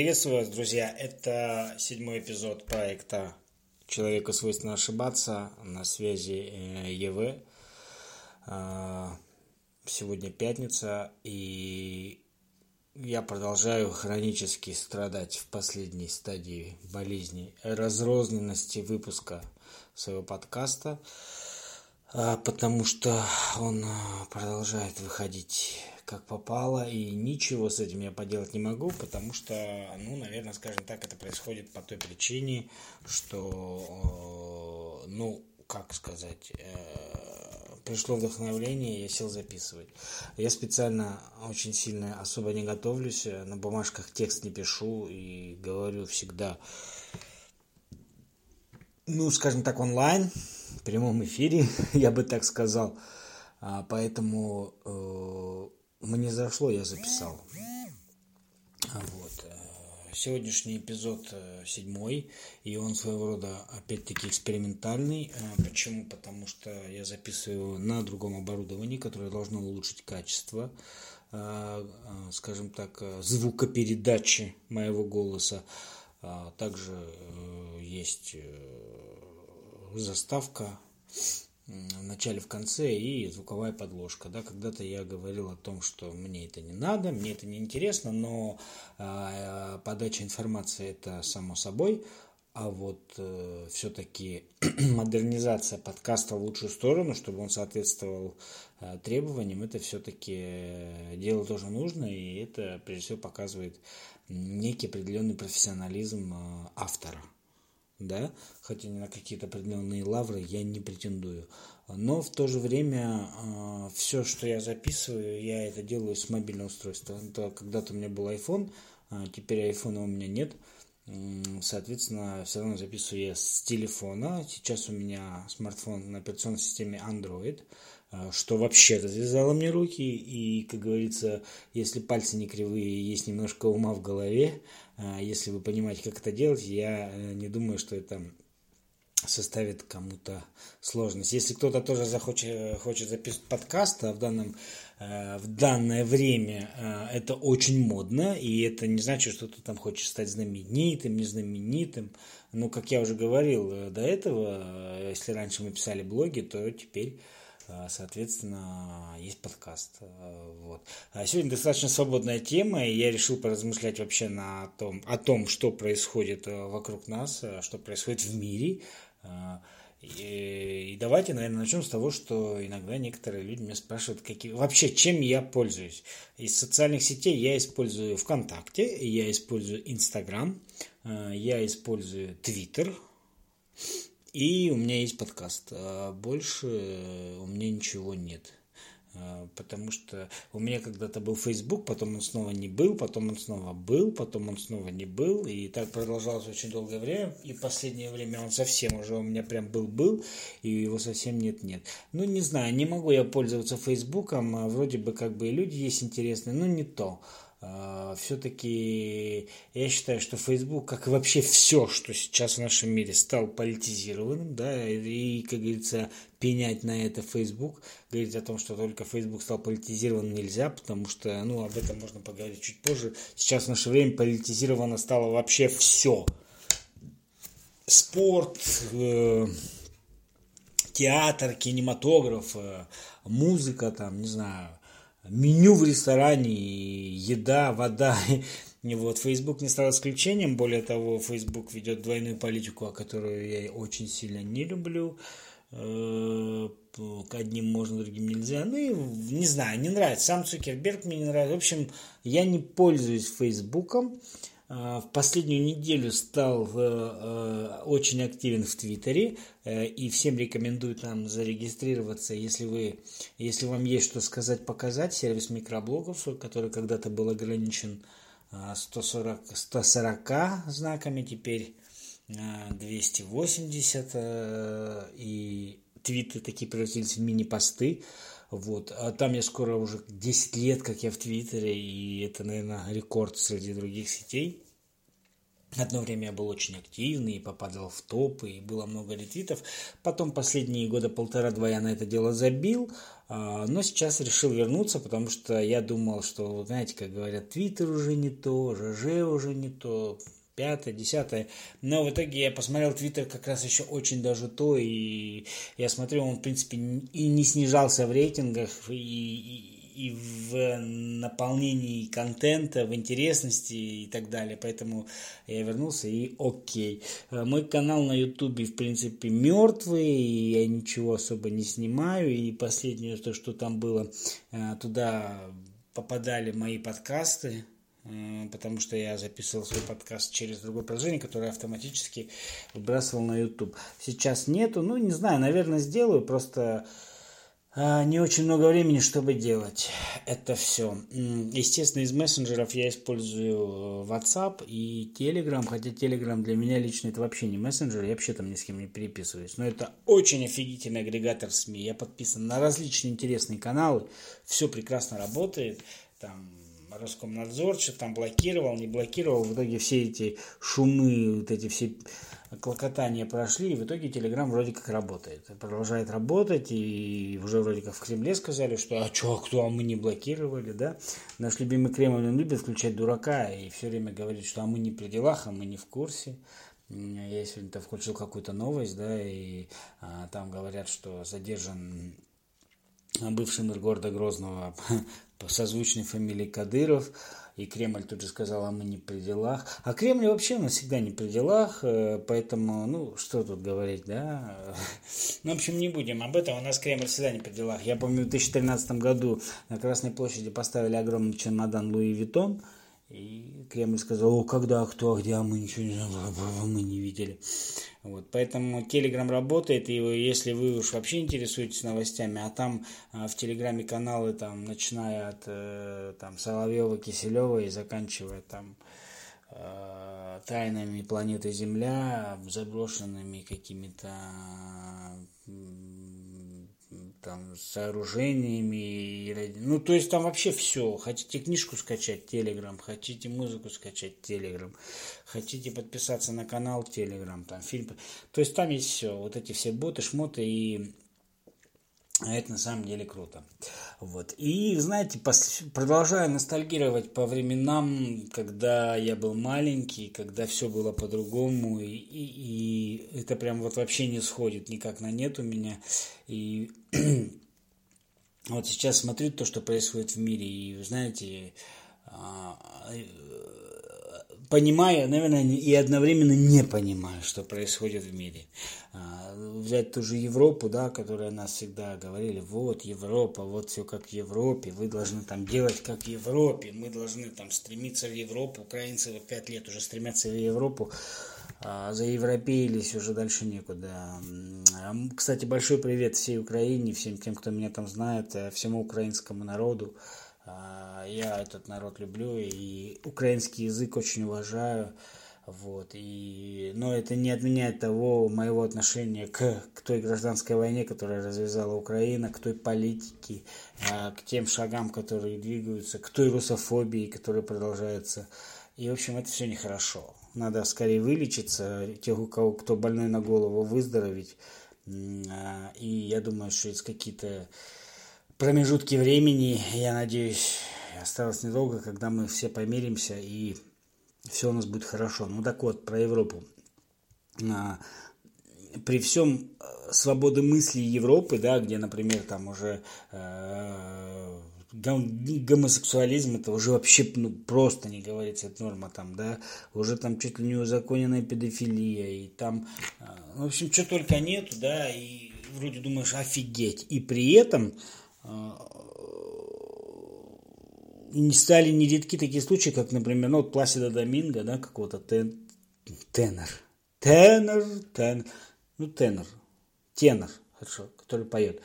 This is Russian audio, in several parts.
Приветствую вас, друзья. Это седьмой эпизод проекта «Человеку свойственно ошибаться» на связи э, ЕВ. А, сегодня пятница, и я продолжаю хронически страдать в последней стадии болезни разрозненности выпуска своего подкаста, а, потому что он а, продолжает выходить как попало, и ничего с этим я поделать не могу, потому что, ну, наверное, скажем так, это происходит по той причине, что, э, ну, как сказать, э, пришло вдохновление, я сел записывать. Я специально очень сильно особо не готовлюсь, на бумажках текст не пишу и говорю всегда, ну, скажем так, онлайн, в прямом эфире, я бы так сказал. А, поэтому э, мне зашло, я записал. Вот. Э, сегодняшний эпизод э, седьмой, и он своего рода опять-таки экспериментальный. Э, почему? Потому что я записываю на другом оборудовании, которое должно улучшить качество, скажем так, звукопередачи моего голоса. Также есть заставка в начале, в конце и звуковая подложка. Да, когда-то я говорил о том, что мне это не надо, мне это не интересно, но э, подача информации это само собой, а вот э, все-таки модернизация подкаста в лучшую сторону, чтобы он соответствовал э, требованиям, это все-таки э, дело тоже нужно, и это прежде всего показывает некий определенный профессионализм э, автора да, хотя на какие-то определенные лавры я не претендую. Но в то же время э, все, что я записываю, я это делаю с мобильного устройства. Когда-то у меня был iPhone, а теперь айфона у меня нет. Соответственно, все равно записываю я с телефона. Сейчас у меня смартфон на операционной системе Android, а, что вообще развязало мне руки. И, как говорится, если пальцы не кривые, есть немножко ума в голове, а, если вы понимаете, как это делать, я э, не думаю, что это составит кому-то сложность. Если кто-то тоже захочет хочет записывать подкаст, а в, данном, э, в данное время э, это очень модно, и это не значит, что ты там хочешь стать знаменитым, незнаменитым. Но, как я уже говорил до этого, если раньше мы писали блоги, то теперь соответственно, есть подкаст. Э, вот. А сегодня достаточно свободная тема, и я решил поразмышлять вообще на том, о том, что происходит э, вокруг нас, что происходит в мире. И, и давайте, наверное, начнем с того, что иногда некоторые люди меня спрашивают, какие, вообще, чем я пользуюсь. Из социальных сетей я использую ВКонтакте, я использую Инстаграм, я использую Твиттер, и у меня есть подкаст. А больше у меня ничего нет. А, потому что у меня когда-то был Facebook, потом он снова не был, потом он снова был, потом он снова не был. И так продолжалось очень долгое время. И последнее время он совсем уже у меня прям был-был, и его совсем нет-нет. Ну, не знаю, не могу я пользоваться Фейсбуком. А вроде бы как бы и люди есть интересные, но не то. А, все-таки я считаю, что Facebook, как и вообще все, что сейчас в нашем мире, стал политизированным, да, и, как говорится, пенять на это Facebook, говорить о том, что только Facebook стал политизированным нельзя, потому что, ну, об этом можно поговорить чуть позже. Сейчас в наше время политизировано стало вообще все. Спорт, э, театр, кинематограф, э, музыка, там, не знаю, меню в ресторане, еда, вода. И вот Facebook не стал исключением. Более того, Facebook ведет двойную политику, о которой я очень сильно не люблю. Э, к одним можно, другим нельзя. Ну и не знаю, не нравится. Сам Цукерберг мне не нравится. В общем, я не пользуюсь Фейсбуком. А, в последнюю неделю стал э, э, очень активен в Твиттере э, и всем рекомендую там зарегистрироваться, если вы, если вам есть что сказать, показать. Сервис микроблогов, который когда-то был ограничен 140, 140 знаками, теперь 280 и твиты такие превратились в мини-посты. Вот. А там я скоро уже 10 лет, как я в Твиттере, и это, наверное, рекорд среди других сетей. Одно время я был очень активный, и попадал в топы, и было много ретвитов. Потом последние года полтора-два я на это дело забил, а, но сейчас решил вернуться, потому что я думал, что, знаете, как говорят, твиттер уже не то, ЖЖ уже не то, пятое, десятое. Но в итоге я посмотрел Твиттер как раз еще очень даже то, и я смотрю, он, в принципе, и не снижался в рейтингах, и, и, и в наполнении контента, в интересности и так далее. Поэтому я вернулся и окей. Э, мой канал на ютубе, в принципе, мертвый, и я ничего особо не снимаю. И последнее, то, что там было, э, туда попадали мои подкасты, потому что я записывал свой подкаст через другое приложение, которое автоматически выбрасывал на YouTube. Сейчас нету, ну не знаю, наверное сделаю, просто а, не очень много времени, чтобы делать это все. Естественно, из мессенджеров я использую э, WhatsApp и Telegram, хотя Telegram для меня лично это вообще не мессенджер, я вообще там ни с кем не переписываюсь. Но это очень офигительный агрегатор СМИ. Я подписан на различные интересные каналы, все прекрасно работает. Там Роскомнадзор что-то там блокировал, не блокировал. В итоге все эти шумы, вот эти все клокотания прошли, и в итоге Телеграм вроде как работает. Продолжает работать, и уже вроде как в Кремле сказали, что а что, кто, а мы не блокировали, да. Наш любимый Кремль, он любит включать дурака и все время говорит, что а мы не при делах, а мы не в курсе. Я сегодня-то включил какую-то новость, да, и а, там говорят, что задержан бывший мэр города Грозного по созвучной фамилии Кадыров, и Кремль тут же сказал, а мы не при делах. А Кремль вообще у нас всегда не при делах, э, поэтому, ну, что тут говорить, да? Ну, в общем, не будем об этом, у нас Кремль всегда не при делах. Я помню, в 2013 году на Красной площади поставили огромный чемодан Louis Vuitton, и Кремль сказал, о, когда, кто, где, а мы ничего не мы не видели. Вот, поэтому Телеграм работает, и если вы уж вообще интересуетесь новостями, а там а, в Телеграме каналы, там, начиная от э, там, Соловьева, Киселева и заканчивая там э, тайнами планеты Земля, заброшенными какими-то там сооружениями, ну то есть там вообще все. Хотите книжку скачать, Телеграм, хотите музыку скачать, Телеграм, хотите подписаться на канал, Телеграм, там фильм, то есть там есть все, вот эти все боты, шмоты и это на самом деле круто. Вот. И, знаете, продолжаю ностальгировать по временам, когда я был маленький, когда все было по-другому, и, и, и это прям вот вообще не сходит никак на нет у меня. И вот сейчас смотрю то, что происходит в мире, и, знаете, а, понимаю, наверное, и одновременно не понимаю, что происходит в мире. А, взять ту же Европу, да, которая нас всегда говорили, вот Европа, вот все как в Европе, вы должны там делать как в Европе, мы должны там стремиться в Европу, украинцы вот пять лет уже стремятся в Европу, а, заевропеились, уже дальше некуда. Кстати, большой привет всей Украине, всем тем, кто меня там знает, э, всему украинскому народу. Я этот народ люблю и украинский язык очень уважаю. Вот, и, но это не отменяет того моего отношения к, к той гражданской войне, которая развязала Украина, к той политике, а, к тем шагам, которые двигаются, к той русофобии, которая продолжается. И, в общем, это все нехорошо. Надо скорее вылечиться, тех, у кого кто больной на голову, выздороветь. А, и я думаю, что есть какие-то промежутки времени, я надеюсь, осталось недолго, когда мы все помиримся и все у нас будет хорошо. Ну так вот, про Европу. А, при всем э, свободы мысли Европы, да, где, например, там уже э, гомосексуализм это уже вообще ну, просто не говорится, это норма там, да, уже там чуть ли не узаконенная педофилия, и там, э, в общем, что только нету, да, и вроде думаешь, офигеть, и при этом а, не стали нередки такие случаи, как, например, ну, вот Пласида Доминго, да, какого-то тен, тенор, тенор, тенор, ну, тенор, тенор, хорошо, который поет.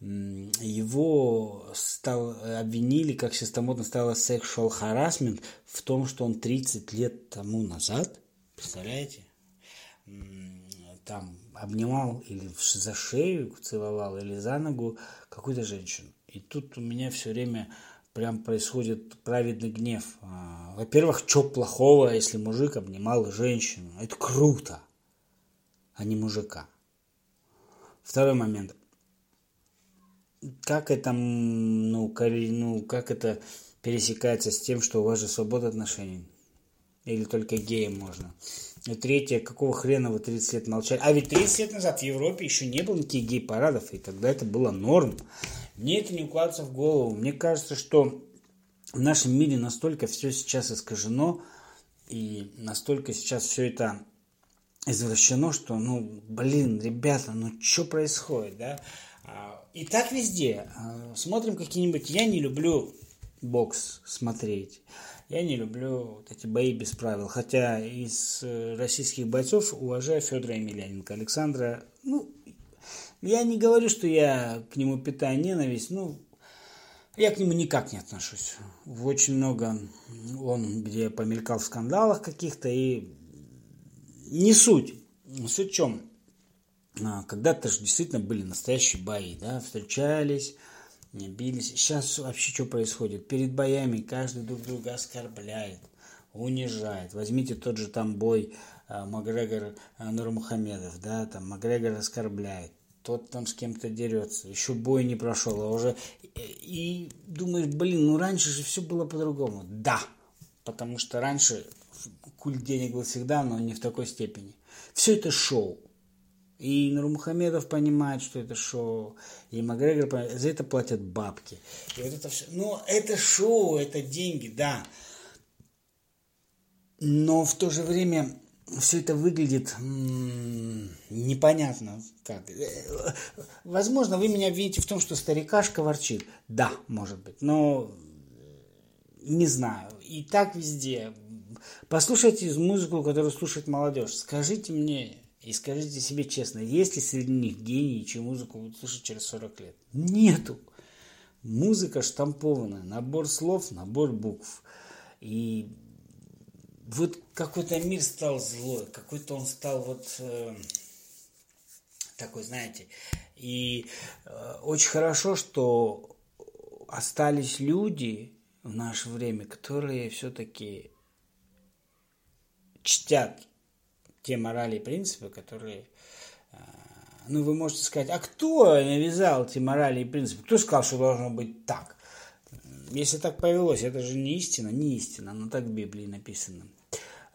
Его стал, обвинили, как сейчас там модно стало, sexual harassment в том, что он 30 лет тому назад, представляете, там обнимал или за шею целовал, или за ногу какую-то женщину. И тут у меня все время прям происходит праведный гнев. А, во-первых, что плохого, если мужик обнимал женщину? Это круто, а не мужика. Второй момент. Как это, ну, ну, как это пересекается с тем, что у вас же свобода отношений? Или только геям можно? И третье, какого хрена вы 30 лет молчали? А ведь 30 лет назад в Европе еще не было никаких гей-парадов, и тогда это было норм. Мне это не укладывается в голову. Мне кажется, что в нашем мире настолько все сейчас искажено, и настолько сейчас все это извращено, что, ну, блин, ребята, ну что происходит, да? А, и так везде. А, смотрим какие-нибудь... Я не люблю бокс смотреть. Я не люблю вот эти бои без правил. Хотя из э, российских бойцов уважаю Федора Емельяненко. Александра, ну, я не говорю, что я к нему питаю ненависть, ну, я к нему никак не отношусь. Очень много он где помелькал в скандалах каких-то, и не суть. Суть в чем? А, когда-то же действительно были настоящие бои, да, встречались, бились. Сейчас вообще что происходит? Перед боями каждый друг друга оскорбляет, унижает. Возьмите тот же там бой а, Макгрегор а, Нурмухамедов, да, там Макгрегор оскорбляет, тот там с кем-то дерется, еще бой не прошел, а уже... И думаешь, блин, ну раньше же все было по-другому. Да, потому что раньше культ денег был всегда, но не в такой степени. Все это шоу. И Нурмухамедов понимает, что это шоу. И Макгрегор понимает, за это платят бабки. И вот это все. Но это шоу, это деньги, да. Но в то же время все это выглядит непонятно как. Возможно, вы меня видите в том, что старикашка ворчит. Да, может быть, но не знаю. И так везде. Послушайте музыку, которую слушает молодежь. Скажите мне, и скажите себе честно, есть ли среди них гении, чью музыку будут слушать через 40 лет? Нету. Музыка штампованная, набор слов, набор букв. И вот какой-то мир стал злой, какой-то он стал вот э, такой, знаете. И э, очень хорошо, что остались люди в наше время, которые все-таки чтят те морали и принципы, которые... А, ну, вы можете сказать, а кто навязал эти морали и принципы? Кто сказал, что должно быть так? Если так повелось, это же не истина, не истина, но так в Библии написано.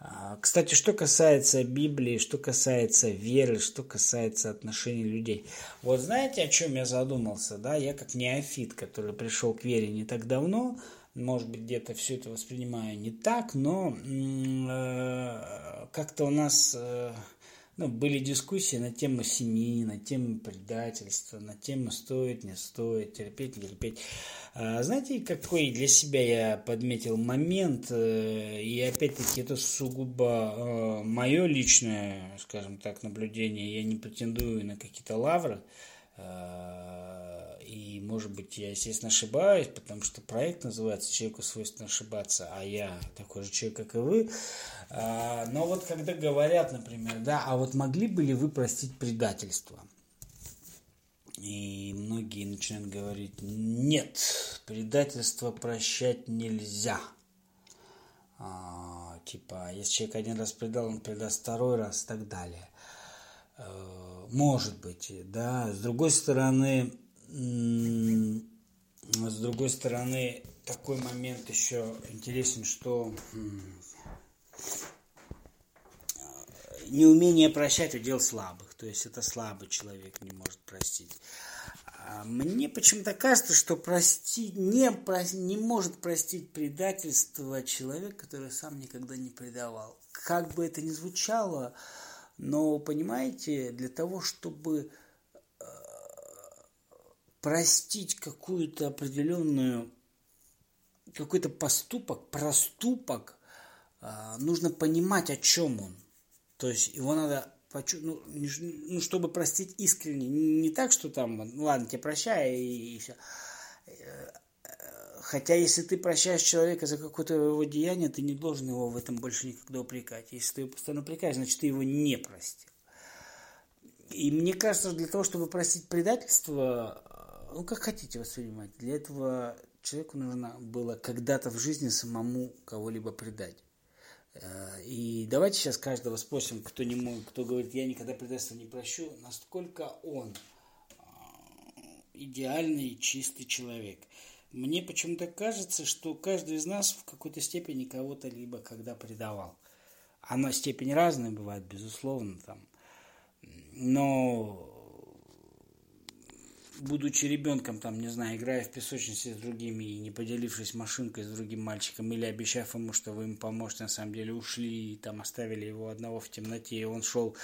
А, кстати, что касается Библии, что касается веры, что касается отношений людей. Вот знаете, о чем я задумался? Да? Я как неофит, который пришел к вере не так давно, может быть, где-то все это воспринимаю не так, но э, как-то у нас э, ну, были дискуссии на тему семьи, на тему предательства, на тему стоит, не стоит, терпеть, не терпеть. А, знаете, какой для себя я подметил момент, э, и опять-таки это сугубо э, мое личное, скажем так, наблюдение, я не претендую на какие-то лавры, э, и, может быть, я, естественно, ошибаюсь, потому что проект называется «Человеку свойственно ошибаться», а я такой же человек, как и вы. А, но вот когда говорят, например, да, а вот могли бы ли вы простить предательство? И многие начинают говорить, нет, предательство прощать нельзя. А, типа, если человек один раз предал, он предаст второй раз и так далее. А, может быть, да. С другой стороны, с другой стороны, такой момент еще интересен, что неумение прощать удел слабых. То есть это слабый человек не может простить. А мне почему-то кажется, что простить, не, не может простить предательство человек, который сам никогда не предавал. Как бы это ни звучало, но понимаете, для того, чтобы простить какую-то определенную, какой-то поступок, проступок, а, нужно понимать, о чем он. То есть его надо ну, ну, чтобы простить искренне, не так, что там, ну ладно, тебе прощай и, и все. Хотя, если ты прощаешь человека за какое-то его деяние, ты не должен его в этом больше никогда упрекать. Если ты его постоянно упрекаешь, значит, ты его не простил. И мне кажется, для того, чтобы простить предательство, ну, как хотите воспринимать. Для этого человеку нужно было когда-то в жизни самому кого-либо предать. Э, и давайте сейчас каждого спросим, кто, не мог, кто говорит, я никогда предательства не прощу, насколько он э, идеальный, чистый человек. Мне почему-то кажется, что каждый из нас в какой-то степени кого-то либо когда предавал. Она степень разная бывает, безусловно, там. Но будучи ребенком, там, не знаю, играя в песочнице с другими и не поделившись машинкой с другим мальчиком, или обещав ему, что вы ему поможете, на самом деле ушли и там оставили его одного в темноте, и он шел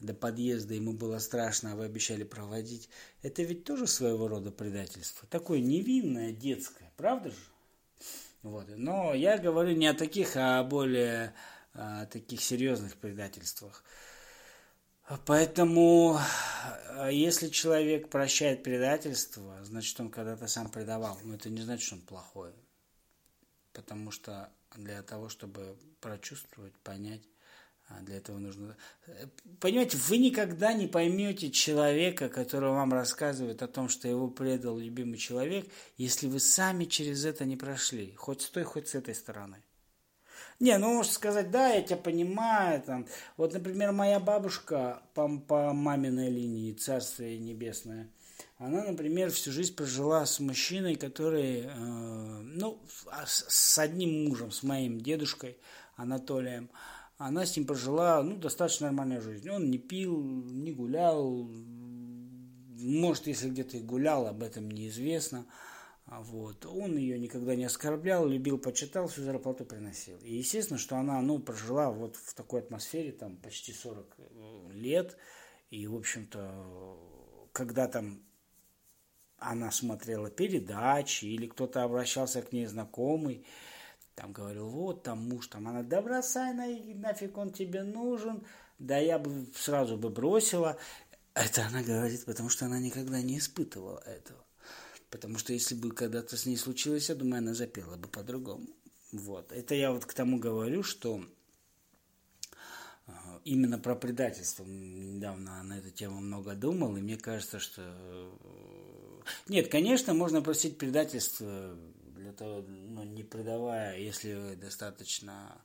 до подъезда, ему было страшно, а вы обещали проводить, это ведь тоже своего рода предательство. Такое невинное, детское, правда же? Вот. Но я говорю не о таких, а о более о таких серьезных предательствах. Поэтому, э, если человек прощает предательство, значит, он когда-то сам предавал. Но это не значит, что он плохой. Потому что для того, чтобы прочувствовать, понять, а для этого нужно... Э, понимаете, вы никогда не поймете человека, который вам рассказывает о том, что его предал любимый человек, если вы сами через это не прошли, хоть с той, хоть с этой стороны. Не, ну, можно сказать, да, я тебя понимаю. Там. Вот, например, моя бабушка по, по маминой линии, Царствие Небесное, она, например, всю жизнь прожила с мужчиной, который, э, ну, а с, с одним мужем, с моим дедушкой Анатолием. Она с ним прожила, ну, достаточно нормальную жизнь. Он не пил, не гулял. Может, если где-то и гулял, об этом неизвестно. А вот. Он ее никогда не оскорблял, любил, почитал, всю зарплату приносил. И естественно, что она ну, прожила вот в такой атмосфере там почти 40 э, лет. И, в общем-то, когда там она смотрела передачи или кто-то обращался к ней знакомый, там говорил, вот там муж, там она, да бросай на, нафиг он тебе нужен, да я бы сразу бы бросила. Это она говорит, потому что она никогда не испытывала этого. Потому что если бы когда-то с ней случилось, я думаю, она запела бы по-другому. Вот. Это я вот к тому говорю, что а, именно про предательство. Недавно на эту тему много думал, и мне кажется, что... Э, нет, конечно, можно просить предательство для того, ну, не предавая, если достаточно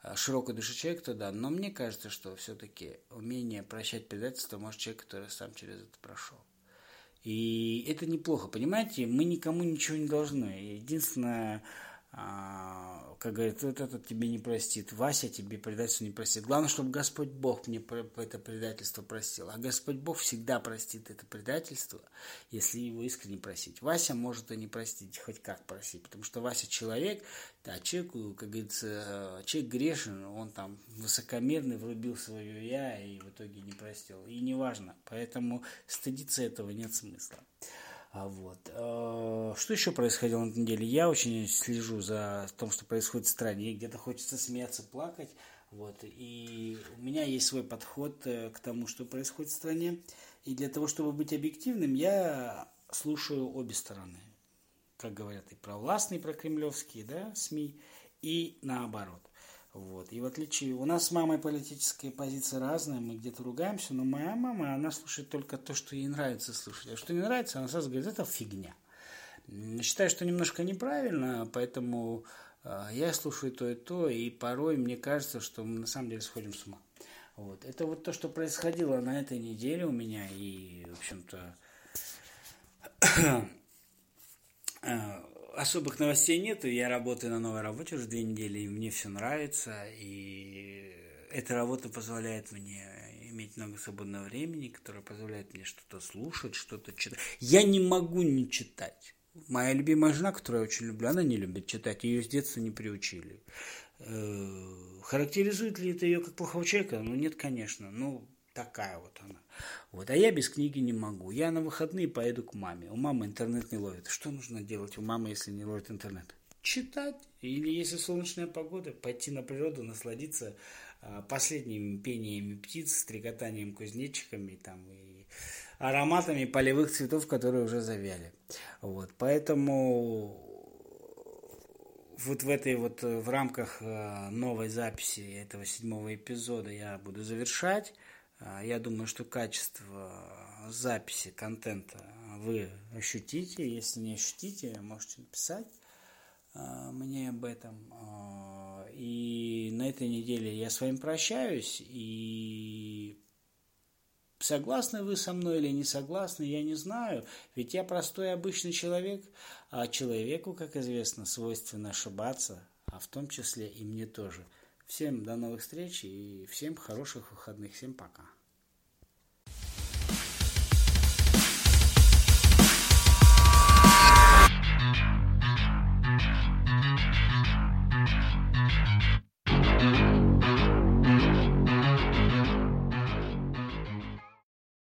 а, широкой души человек, то да. Но мне кажется, что все-таки умение прощать предательство может человек, который сам через это прошел. И это неплохо, понимаете? Мы никому ничего не должны. Единственное, как говорит, вот этот тебе не простит, Вася тебе предательство не простит. Главное, чтобы Господь Бог мне это предательство простил. А Господь Бог всегда простит это предательство, если его искренне просить. Вася может и не простить, хоть как просить, потому что Вася человек, да, человек, как говорится, человек грешен, он там высокомерный, врубил свое я и в итоге не простил. И неважно, поэтому стыдиться этого нет смысла. А вот. Э, что еще происходило на этой неделе? Я очень слежу за тем, что происходит в стране. Где-то хочется смеяться, плакать. Вот. И у меня есть свой подход э, к тому, что происходит в стране. И для того, чтобы быть объективным, я слушаю обе стороны. Как говорят и про властные, и про кремлевские да, СМИ, и наоборот. Вот. И в отличие... У нас с мамой политическая позиция разная, мы где-то ругаемся, но моя мама, она слушает только то, что ей нравится слушать. А что не нравится, она сразу говорит, это фигня. Считаю, что немножко неправильно, поэтому э, я слушаю то и то, и порой мне кажется, что мы на самом деле сходим с ума. Вот. Это вот то, что происходило на этой неделе у меня, и, в общем-то, э, особых новостей нет. Я работаю на новой работе уже две недели, и мне все нравится. И эта работа позволяет мне иметь много свободного времени, которое позволяет мне что-то слушать, что-то читать. Я не могу не читать. Моя любимая жена, которую я очень люблю, она не любит читать. Ее с детства не приучили. Э, характеризует ли это ее как плохого человека? Ну, нет, конечно. Ну, такая вот она. Вот. А я без книги не могу. Я на выходные поеду к маме. У мамы интернет не ловит. Что нужно делать у мамы, если не ловит интернет? Читать. Или если солнечная погода, пойти на природу, насладиться а, последними пениями птиц, стрекотанием кузнечиками там, и ароматами полевых цветов, которые уже завяли. Вот. Поэтому вот в этой вот в рамках а, новой записи этого седьмого эпизода я буду завершать. А, я думаю, что качество записи контента вы ощутите. Если не ощутите, можете написать мне об этом. И на этой неделе я с вами прощаюсь. И согласны вы со мной или не согласны, я не знаю. Ведь я простой обычный человек, а человеку, как известно, свойственно ошибаться, а в том числе и мне тоже. Всем до новых встреч и всем хороших выходных. Всем пока.